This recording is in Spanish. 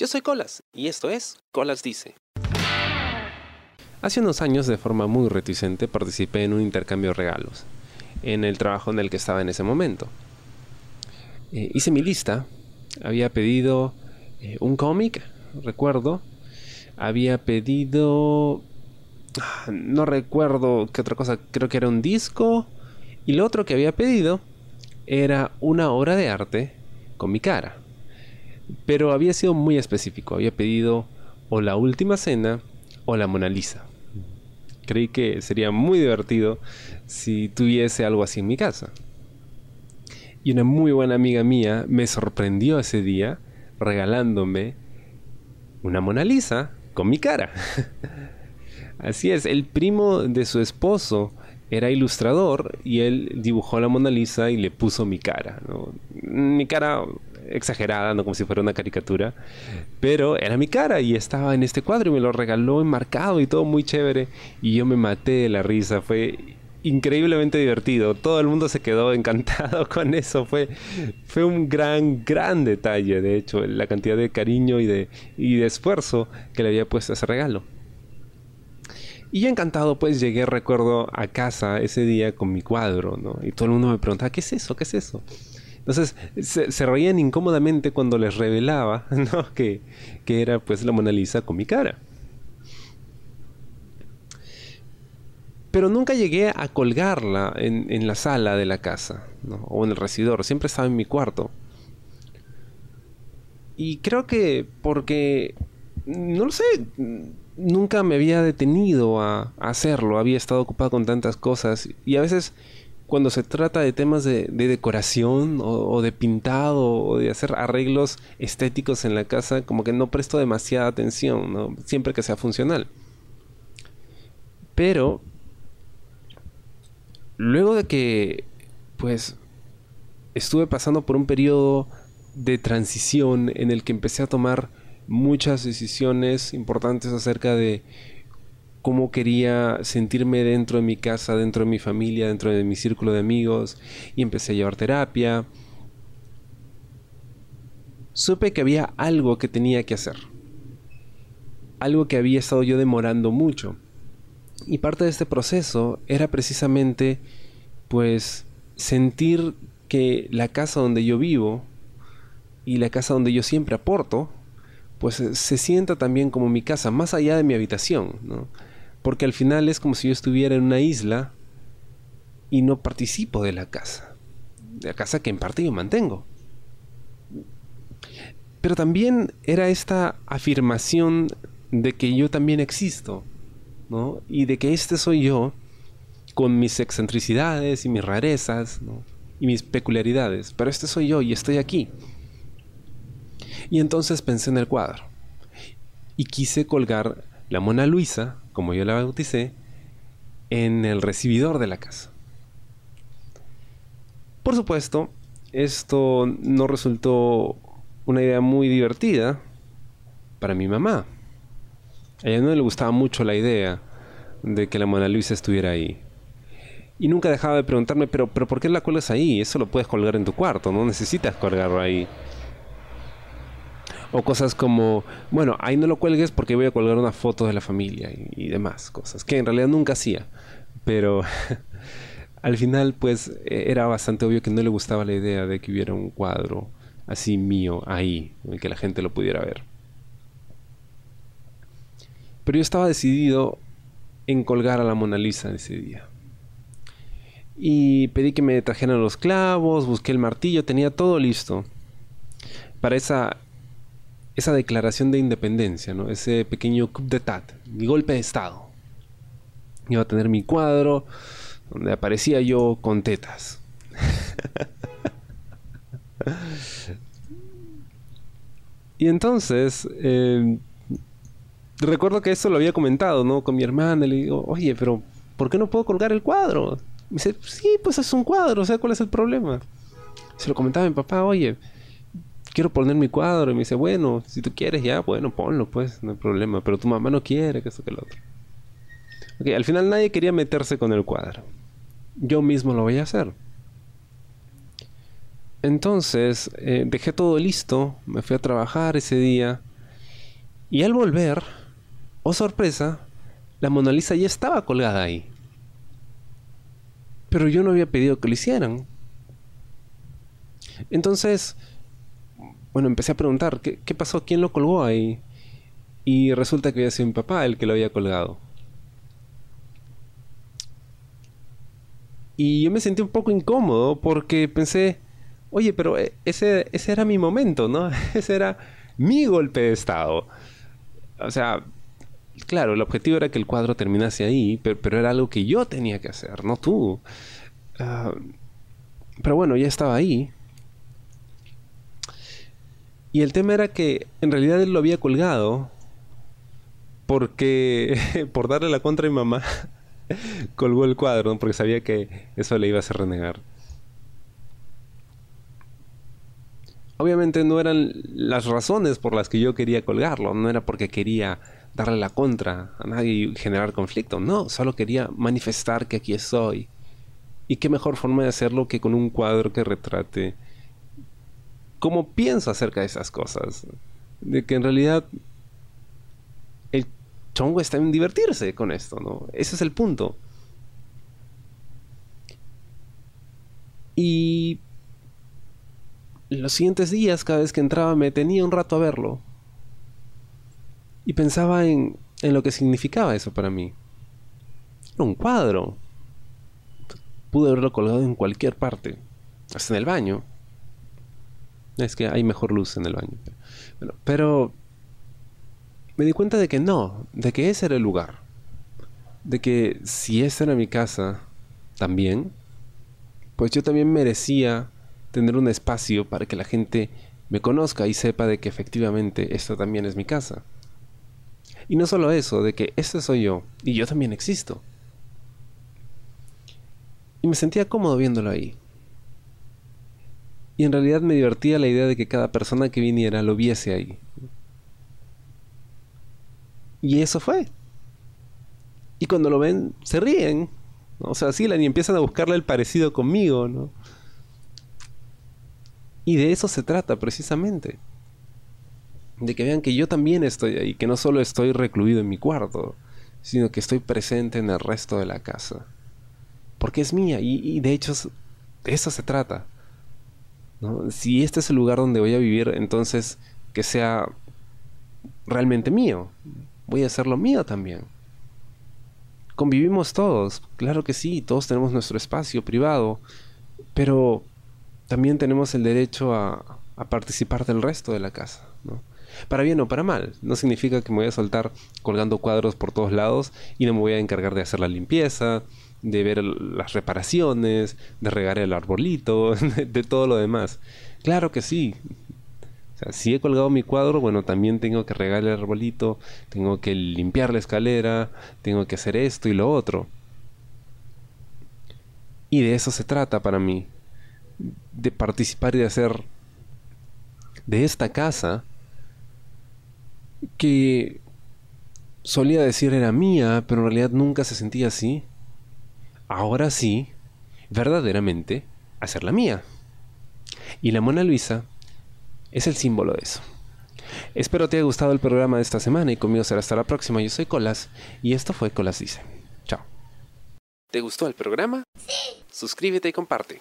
Yo soy Colas y esto es Colas Dice. Hace unos años, de forma muy reticente, participé en un intercambio de regalos, en el trabajo en el que estaba en ese momento. Eh, hice mi lista, había pedido eh, un cómic, recuerdo, había pedido... Ah, no recuerdo qué otra cosa, creo que era un disco, y lo otro que había pedido era una obra de arte con mi cara. Pero había sido muy específico, había pedido o la última cena o la Mona Lisa. Creí que sería muy divertido si tuviese algo así en mi casa. Y una muy buena amiga mía me sorprendió ese día regalándome una Mona Lisa con mi cara. Así es, el primo de su esposo era ilustrador y él dibujó la Mona Lisa y le puso mi cara. Mi cara exagerada, no como si fuera una caricatura, pero era mi cara y estaba en este cuadro y me lo regaló enmarcado y todo muy chévere y yo me maté de la risa, fue increíblemente divertido, todo el mundo se quedó encantado con eso, fue, fue un gran, gran detalle, de hecho, la cantidad de cariño y de, y de esfuerzo que le había puesto a ese regalo. Y encantado pues llegué, recuerdo, a casa ese día con mi cuadro, ¿no? Y todo el mundo me preguntaba, ¿qué es eso? ¿Qué es eso? Entonces se, reían incómodamente cuando les revelaba ¿no? que, que era pues la Mona Lisa con mi cara. Pero nunca llegué a colgarla en, en la sala de la casa o en el residor, siempre estaba en mi cuarto. Y creo que porque, no lo sé, nunca me había detenido a, hacerlo, había estado ocupado con tantas cosas y a veces cuando se trata de temas de, decoración o, de pintado o de hacer arreglos estéticos en la casa, como que no presto demasiada atención, siempre que sea funcional. Pero luego de que, pues, estuve pasando por un periodo de transición en el que empecé a tomar muchas decisiones importantes acerca de cómo quería sentirme dentro de mi casa, dentro de mi familia, dentro de mi círculo de amigos y empecé a llevar terapia. Supe que había algo que tenía que hacer. Algo que había estado yo demorando mucho. Y parte de este proceso era precisamente pues sentir que la casa donde yo vivo y la casa donde yo siempre aporto pues se sienta también como mi casa, más allá de mi habitación, ¿no? Porque al final es como si yo estuviera en una isla y no participo de la casa, de la casa que en parte yo mantengo. Pero también era esta afirmación de que yo también existo, ¿no? Y de que este soy yo con mis excentricidades y mis rarezas. Y mis peculiaridades, pero este soy yo y estoy aquí. Y entonces pensé en el cuadro. Y quise colgar la Mona Luisa, como yo la bauticé, en el recibidor de la casa. Por supuesto, esto no resultó una idea muy divertida para mi mamá. A ella no le gustaba mucho la idea de que la Mona Luisa estuviera ahí. Y nunca dejaba de preguntarme, pero, pero ¿por qué la cuelgas ahí? Eso lo puedes colgar en tu cuarto, no necesitas colgarlo ahí. O cosas como, bueno, ahí no lo cuelgues porque voy a colgar una foto de la familia y, demás cosas, que en realidad nunca hacía. Pero al final, pues, e, era bastante obvio que no le gustaba la idea de que hubiera un cuadro así mío ahí, en que la gente lo pudiera ver. Pero yo estaba decidido en colgar a la Mona Lisa ese día. Y pedí que me trajeran los clavos, busqué el martillo, tenía todo listo para esa esa declaración de independencia, ¿no? ese pequeño coup d'etat, mi golpe de estado. Iba a tener mi cuadro donde aparecía yo con tetas. y entonces, eh, recuerdo que eso lo había comentado, ¿no? Con mi hermana, le digo, oye, pero ¿por qué no puedo colgar el cuadro? Me dice, sí, pues es un cuadro, o sea, ¿cuál es el problema? Se lo comentaba a mi papá, oye, quiero poner mi cuadro. Y me dice, bueno, si tú quieres ya, bueno, ponlo, pues, no hay problema. Pero tu mamá no quiere que eso que lo otro. Ok, al final nadie quería meterse con el cuadro. Yo mismo lo voy a hacer. Entonces, eh, dejé todo listo, me fui a trabajar ese día, Y al volver, oh sorpresa, la Mona Lisa ya estaba colgada ahí. Pero yo no había pedido que lo hicieran. Entonces, bueno, empecé a preguntar, ¿qué, qué pasó? ¿Quién lo colgó ahí? Y resulta que había sido mi papá el que lo había colgado. Y yo me sentí un poco incómodo porque pensé, oye, pero eh, ese, ese era mi momento, ¿no? Ese era mi golpe de estado. O sea, claro, el objetivo era que el cuadro terminase ahí, pero, era algo que yo tenía que hacer, no tú. Ah, pero bueno, ya estaba ahí. Y el tema era que en realidad él lo había colgado porque por darle la contra a mi mamá colgó el cuadro porque sabía que eso le iba a hacer renegar. Obviamente no eran las razones por las que yo quería colgarlo, no era porque quería darle la contra a nadie y generar conflicto, no, solo quería manifestar que aquí estoy. Y qué mejor forma de hacerlo que con un cuadro que retrate cómo pienso acerca de esas cosas. De que en realidad el chongo está en divertirse con esto, ¿no? Ese es el punto. Y los siguientes días, cada vez que entraba, me tenía un rato a verlo. Y pensaba en, en lo que significaba eso para mí. Era un cuadro. Pude haberlo colgado en cualquier parte. Hasta en el baño. Es que hay mejor luz en el baño. pero me di cuenta de que no, de que ese era el lugar. De que si esa era mi casa también, pues yo también merecía tener un espacio para que la gente me conozca y sepa de que efectivamente esta también es mi casa. Y no solo eso, de que este soy yo y yo también existo. Y me sentía cómodo viéndolo ahí. Y en realidad me divertía la idea de que cada persona que viniera lo viese ahí. Y eso fue. Y cuando lo ven, se ríen. O sea, sí, y empiezan a buscarle el parecido conmigo, ¿no? Y de eso se trata precisamente. De que vean que yo también estoy ahí, que no solo estoy recluido en mi cuarto, sino que estoy presente en el resto de la casa. Porque es mía y, de hecho de eso se trata. Si este es el lugar donde voy a vivir, entonces que sea realmente mío. Voy a hacerlo mío también. Convivimos todos, claro que sí, todos tenemos nuestro espacio privado, pero también tenemos el derecho a, participar del resto de la casa. Para bien o para mal. No significa que me voy a soltar colgando cuadros por todos lados y no me voy a encargar de hacer la limpieza, de ver las reparaciones, de regar el arbolito, de, todo lo demás. Claro que sí. si he colgado mi cuadro, bueno, también tengo que regar el arbolito, tengo que limpiar la escalera, tengo que hacer esto y lo otro. Y de eso se trata para mí. De participar y de hacer de esta casa que solía decir era mía, pero en realidad nunca se sentía así ahora sí, verdaderamente, hacerla mía. Y la Mona Luisa es el símbolo de eso. Espero te haya gustado el programa de esta semana y conmigo será hasta la próxima. Yo soy Colas y esto fue Colas Dice. Chao. ¿Te gustó el programa? Sí. Suscríbete y comparte.